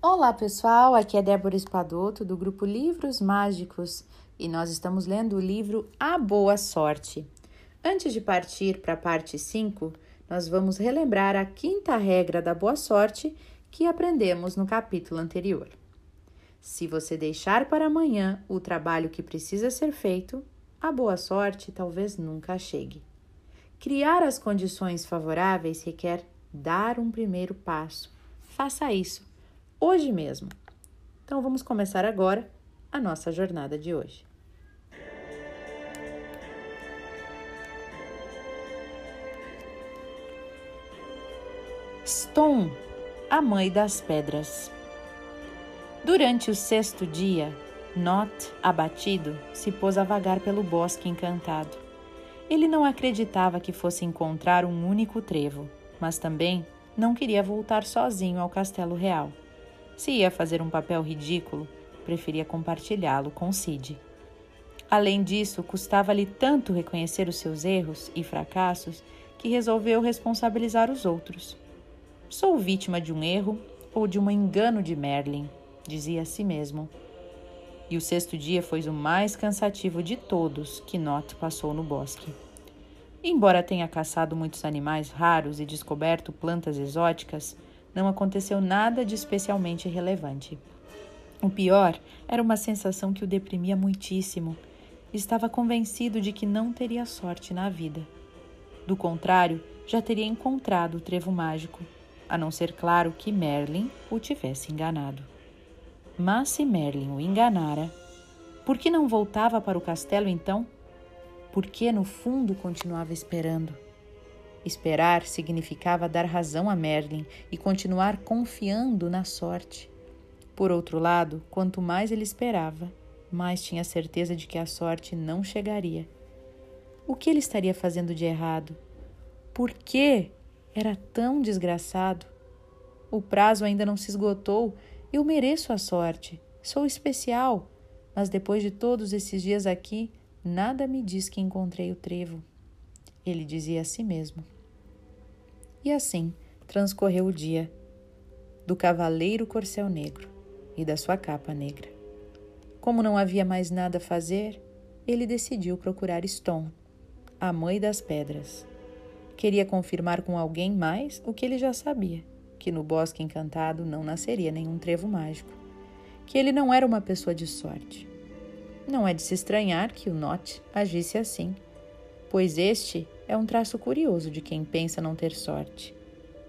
Olá pessoal, aqui é Débora Espadoto do grupo Livros Mágicos e nós estamos lendo o livro A Boa Sorte. Antes de partir para a parte 5, nós vamos relembrar a quinta regra da boa sorte que aprendemos no capítulo anterior. Se você deixar para amanhã o trabalho que precisa ser feito, a boa sorte talvez nunca chegue. Criar as condições favoráveis requer dar um primeiro passo. Faça isso hoje mesmo. Então vamos começar agora a nossa jornada de hoje. Stone, a mãe das pedras. Durante o sexto dia, Not, abatido, se pôs a vagar pelo bosque encantado. Ele não acreditava que fosse encontrar um único trevo, mas também não queria voltar sozinho ao castelo real. Se ia fazer um papel ridículo, preferia compartilhá-lo com Sid. Além disso, custava-lhe tanto reconhecer os seus erros e fracassos que resolveu responsabilizar os outros. Sou vítima de um erro ou de um engano de Merlin, dizia a si mesmo. E o sexto dia foi o mais cansativo de todos que Not passou no bosque. Embora tenha caçado muitos animais raros e descoberto plantas exóticas, não aconteceu nada de especialmente relevante. O pior era uma sensação que o deprimia muitíssimo. Estava convencido de que não teria sorte na vida. Do contrário, já teria encontrado o trevo mágico, a não ser claro que Merlin o tivesse enganado. Mas se Merlin o enganara, por que não voltava para o castelo então? Por que no fundo continuava esperando? Esperar significava dar razão a Merlin e continuar confiando na sorte. Por outro lado, quanto mais ele esperava, mais tinha certeza de que a sorte não chegaria. O que ele estaria fazendo de errado? Por que era tão desgraçado? O prazo ainda não se esgotou. Eu mereço a sorte. Sou especial. Mas depois de todos esses dias aqui, nada me diz que encontrei o trevo ele dizia a si mesmo. E assim transcorreu o dia do cavaleiro corcel negro e da sua capa negra. Como não havia mais nada a fazer, ele decidiu procurar Stone, a mãe das pedras. Queria confirmar com alguém mais o que ele já sabia: que no bosque encantado não nasceria nenhum trevo mágico, que ele não era uma pessoa de sorte. Não é de se estranhar que o Not agisse assim, pois este é um traço curioso de quem pensa não ter sorte.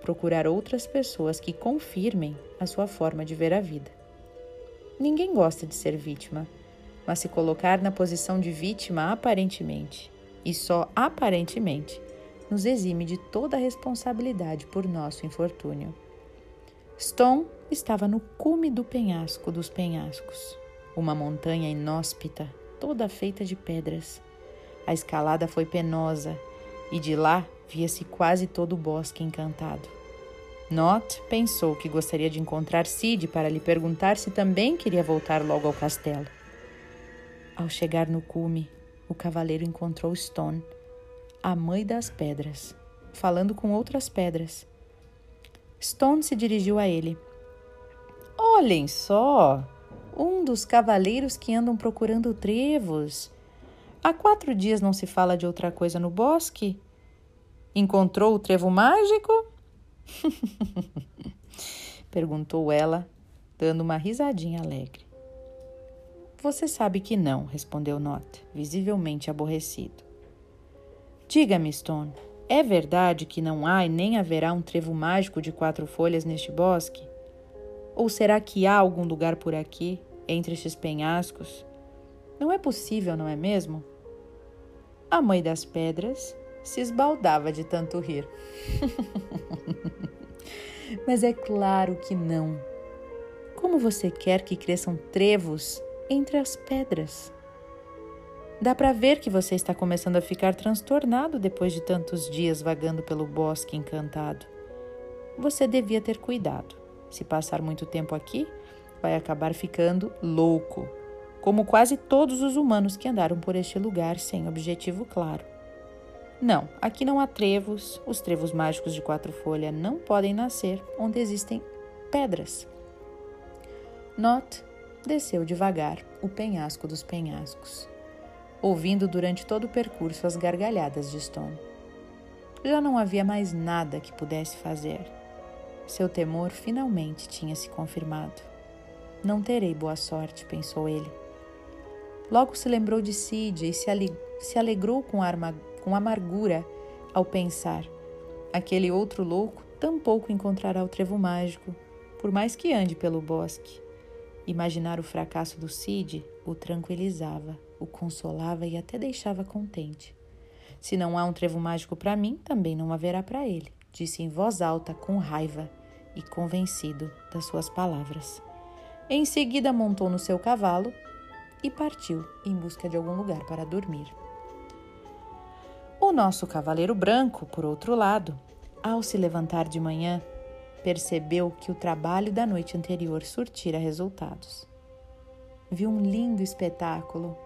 Procurar outras pessoas que confirmem a sua forma de ver a vida. Ninguém gosta de ser vítima, mas se colocar na posição de vítima aparentemente, e só aparentemente, nos exime de toda a responsabilidade por nosso infortúnio. Stone estava no cume do penhasco dos penhascos, uma montanha inóspita, toda feita de pedras. A escalada foi penosa e de lá via-se quase todo o bosque encantado. Not pensou que gostaria de encontrar Sid para lhe perguntar se também queria voltar logo ao castelo. Ao chegar no cume, o cavaleiro encontrou Stone, a mãe das pedras, falando com outras pedras. Stone se dirigiu a ele. Olhem só! Um dos cavaleiros que andam procurando trevos. Há quatro dias não se fala de outra coisa no bosque? Encontrou o trevo mágico? Perguntou ela, dando uma risadinha alegre. Você sabe que não, respondeu Not, visivelmente aborrecido. Diga-me, Stone, é verdade que não há e nem haverá um trevo mágico de quatro folhas neste bosque? Ou será que há algum lugar por aqui, entre estes penhascos? Não é possível, não é mesmo? A mãe das pedras se esbaldava de tanto rir. Mas é claro que não. Como você quer que cresçam trevos entre as pedras? Dá para ver que você está começando a ficar transtornado depois de tantos dias vagando pelo bosque encantado. Você devia ter cuidado. Se passar muito tempo aqui, vai acabar ficando louco como quase todos os humanos que andaram por este lugar sem objetivo claro. Não, aqui não há trevos, os trevos mágicos de quatro folhas não podem nascer onde existem pedras. Not desceu devagar o penhasco dos penhascos, ouvindo durante todo o percurso as gargalhadas de Stone. Já não havia mais nada que pudesse fazer. Seu temor finalmente tinha se confirmado. Não terei boa sorte, pensou ele. Logo se lembrou de Sid e se alegrou com, com amargura ao pensar: aquele outro louco tampouco encontrará o trevo mágico, por mais que ande pelo bosque. Imaginar o fracasso do Cid o tranquilizava, o consolava e até deixava contente. Se não há um trevo mágico para mim, também não haverá para ele, disse em voz alta, com raiva e convencido das suas palavras. Em seguida, montou no seu cavalo e partiu em busca de algum lugar para dormir. O nosso cavaleiro branco, por outro lado, ao se levantar de manhã, percebeu que o trabalho da noite anterior surtira resultados. Viu um lindo espetáculo,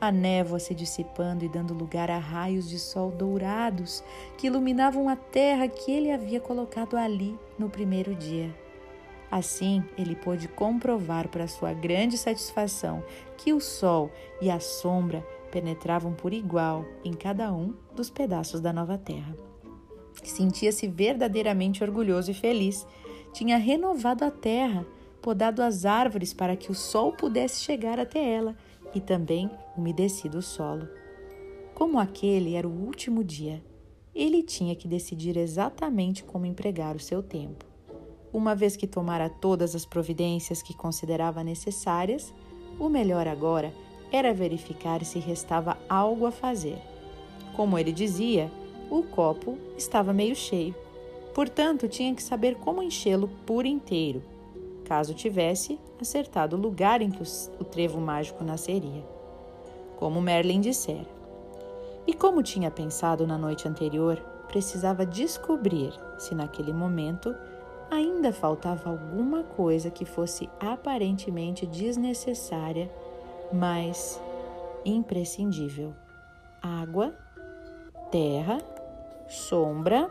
a névoa se dissipando e dando lugar a raios de sol dourados que iluminavam a terra que ele havia colocado ali no primeiro dia. Assim, ele pôde comprovar para sua grande satisfação que o sol e a sombra penetravam por igual em cada um dos pedaços da nova terra. Sentia-se verdadeiramente orgulhoso e feliz. Tinha renovado a terra, podado as árvores para que o sol pudesse chegar até ela e também umedecido o solo. Como aquele era o último dia, ele tinha que decidir exatamente como empregar o seu tempo. Uma vez que tomara todas as providências que considerava necessárias, o melhor agora era verificar se restava algo a fazer. Como ele dizia, o copo estava meio cheio. Portanto, tinha que saber como enchê-lo por inteiro, caso tivesse acertado o lugar em que o trevo mágico nasceria, como Merlin dissera. E como tinha pensado na noite anterior, precisava descobrir se naquele momento ainda faltava alguma coisa que fosse aparentemente desnecessária, mas imprescindível: água, terra sombra,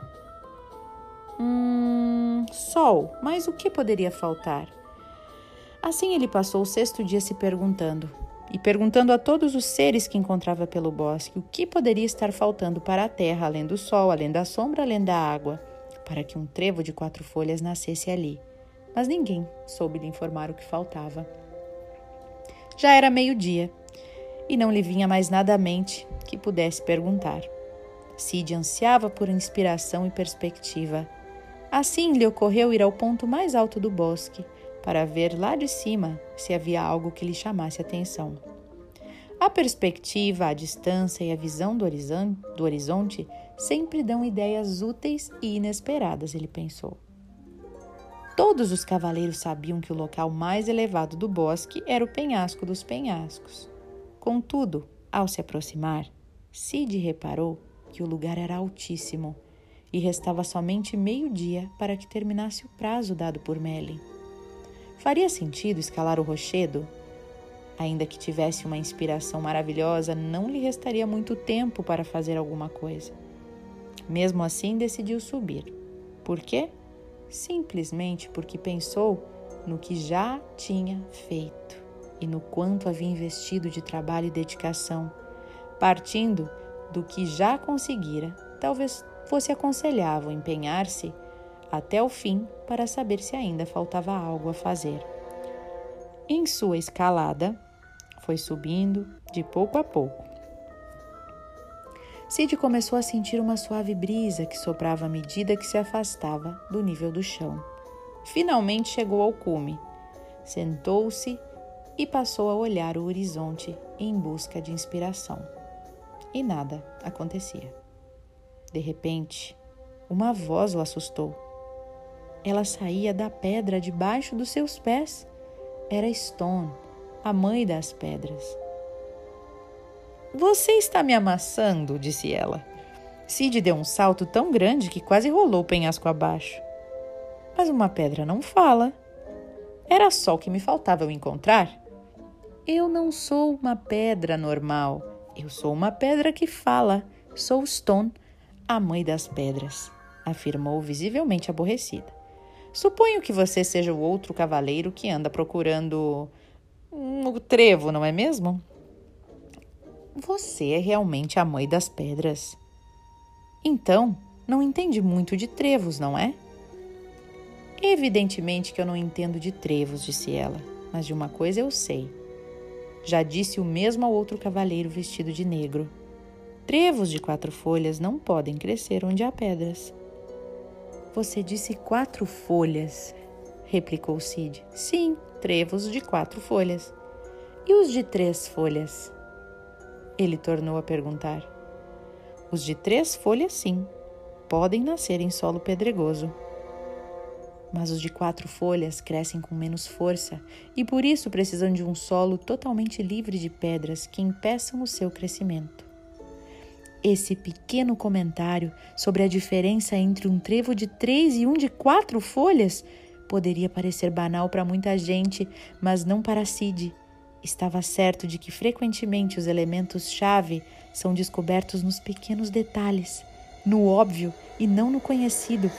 hum, sol. Mas o que poderia faltar? Assim ele passou o sexto dia se perguntando, e perguntando a todos os seres que encontrava pelo bosque o que poderia estar faltando para a terra, além do sol, além da sombra, além da água, para que um trevo de quatro folhas nascesse ali. Mas ninguém soube lhe informar o que faltava. Já era meio-dia e não lhe vinha mais nada à mente que pudesse perguntar. Cid ansiava por inspiração e perspectiva. Assim lhe ocorreu ir ao ponto mais alto do bosque, para ver lá de cima se havia algo que lhe chamasse atenção. A perspectiva, a distância e a visão do horizonte sempre dão ideias úteis e inesperadas, ele pensou. Todos os cavaleiros sabiam que o local mais elevado do bosque era o penhasco dos penhascos. Contudo, ao se aproximar, Cid reparou que o lugar era altíssimo e restava somente meio-dia para que terminasse o prazo dado por Melin. Faria sentido escalar o rochedo? Ainda que tivesse uma inspiração maravilhosa, não lhe restaria muito tempo para fazer alguma coisa. Mesmo assim, decidiu subir. Por quê? Simplesmente porque pensou no que já tinha feito e no quanto havia investido de trabalho e dedicação, partindo do que já conseguira, talvez fosse aconselhável empenhar-se até o fim para saber se ainda faltava algo a fazer. Em sua escalada, foi subindo de pouco a pouco. Cid começou a sentir uma suave brisa que soprava à medida que se afastava do nível do chão. Finalmente chegou ao cume. Sentou-se e passou a olhar o horizonte em busca de inspiração e nada acontecia. De repente, uma voz o assustou. Ela saía da pedra debaixo dos seus pés. Era Stone, a mãe das pedras. Você está me amassando, disse ela. Sid deu um salto tão grande que quase rolou o penhasco abaixo. Mas uma pedra não fala. Era só o que me faltava eu encontrar. Eu não sou uma pedra normal. Eu sou uma pedra que fala. Sou Stone, a mãe das pedras, afirmou visivelmente aborrecida. Suponho que você seja o outro cavaleiro que anda procurando um trevo, não é mesmo? Você é realmente a mãe das pedras. Então, não entende muito de trevos, não é? Evidentemente que eu não entendo de trevos, disse ela, mas de uma coisa eu sei. Já disse o mesmo ao outro cavaleiro vestido de negro. Trevos de quatro folhas não podem crescer onde há pedras. Você disse quatro folhas, replicou Cid. Sim, trevos de quatro folhas. E os de três folhas? Ele tornou a perguntar. Os de três folhas, sim, podem nascer em solo pedregoso. Mas os de quatro folhas crescem com menos força e por isso precisam de um solo totalmente livre de pedras que impeçam o seu crescimento. Esse pequeno comentário sobre a diferença entre um trevo de três e um de quatro folhas poderia parecer banal para muita gente, mas não para Cid. Estava certo de que frequentemente os elementos-chave são descobertos nos pequenos detalhes, no óbvio e não no conhecido.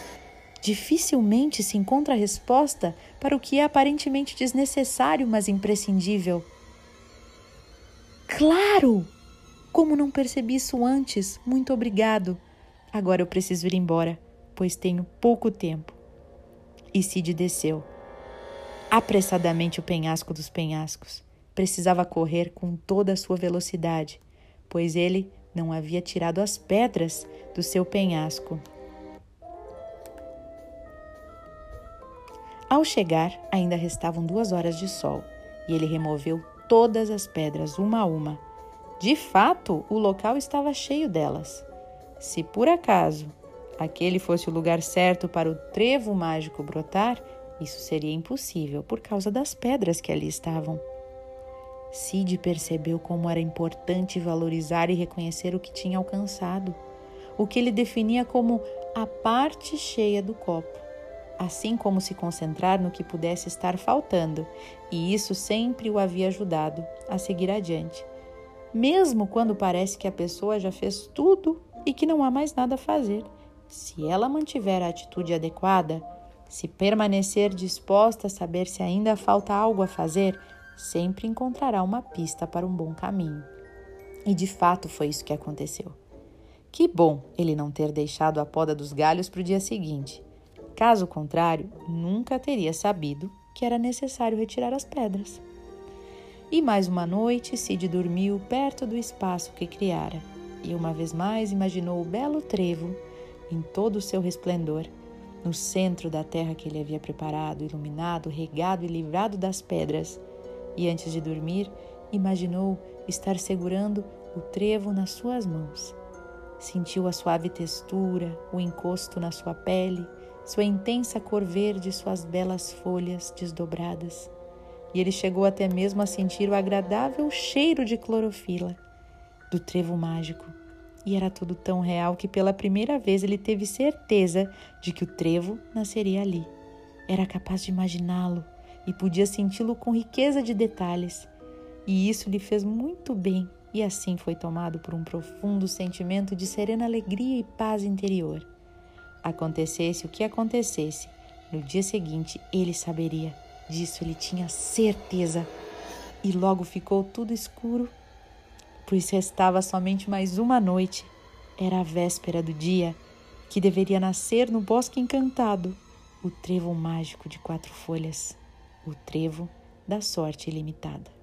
Dificilmente se encontra resposta para o que é aparentemente desnecessário, mas imprescindível. Claro! Como não percebi isso antes? Muito obrigado. Agora eu preciso ir embora, pois tenho pouco tempo. E Cid desceu. Apressadamente o penhasco dos penhascos. Precisava correr com toda a sua velocidade, pois ele não havia tirado as pedras do seu penhasco. Ao chegar, ainda restavam duas horas de sol e ele removeu todas as pedras, uma a uma de fato, o local estava cheio delas. Se por acaso aquele fosse o lugar certo para o trevo mágico brotar, isso seria impossível por causa das pedras que ali estavam. Cid percebeu como era importante valorizar e reconhecer o que tinha alcançado, o que ele definia como a parte cheia do copo, assim como se concentrar no que pudesse estar faltando, e isso sempre o havia ajudado a seguir adiante mesmo quando parece que a pessoa já fez tudo e que não há mais nada a fazer. Se ela mantiver a atitude adequada, se permanecer disposta a saber se ainda falta algo a fazer, sempre encontrará uma pista para um bom caminho. E de fato foi isso que aconteceu. Que bom ele não ter deixado a poda dos galhos para o dia seguinte. Caso contrário, nunca teria sabido que era necessário retirar as pedras. E mais uma noite Cid dormiu perto do espaço que criara, e uma vez mais imaginou o belo trevo em todo o seu resplendor, no centro da terra que ele havia preparado, iluminado, regado e livrado das pedras. E antes de dormir, imaginou estar segurando o trevo nas suas mãos. Sentiu a suave textura, o encosto na sua pele, sua intensa cor verde, suas belas folhas desdobradas e ele chegou até mesmo a sentir o agradável cheiro de clorofila do trevo mágico. E era tudo tão real que pela primeira vez ele teve certeza de que o trevo nasceria ali. Era capaz de imaginá-lo e podia senti-lo com riqueza de detalhes. E isso lhe fez muito bem, e assim foi tomado por um profundo sentimento de serena alegria e paz interior. Acontecesse o que acontecesse, no dia seguinte ele saberia Disso ele tinha certeza. E logo ficou tudo escuro, pois restava somente mais uma noite. Era a véspera do dia que deveria nascer no bosque encantado o trevo mágico de quatro folhas, o trevo da sorte ilimitada.